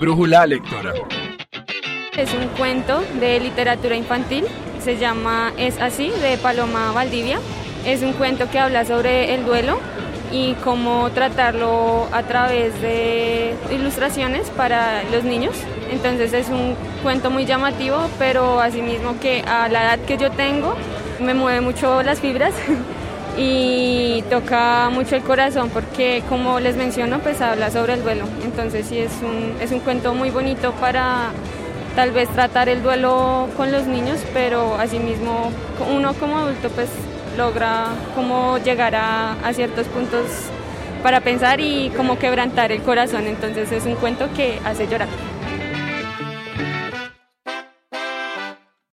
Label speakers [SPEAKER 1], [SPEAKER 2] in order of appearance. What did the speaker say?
[SPEAKER 1] Brújula Lectora.
[SPEAKER 2] Es un cuento de literatura infantil, se llama Es así, de Paloma Valdivia. Es un cuento que habla sobre el duelo y cómo tratarlo a través de ilustraciones para los niños. Entonces es un cuento muy llamativo, pero asimismo que a la edad que yo tengo me mueve mucho las fibras y toca mucho el corazón porque como les menciono pues habla sobre el duelo. Entonces sí es un, es un cuento muy bonito para tal vez tratar el duelo con los niños, pero asimismo uno como adulto pues logra como llegar a, a ciertos puntos para pensar y como quebrantar el corazón. Entonces es un cuento que hace llorar.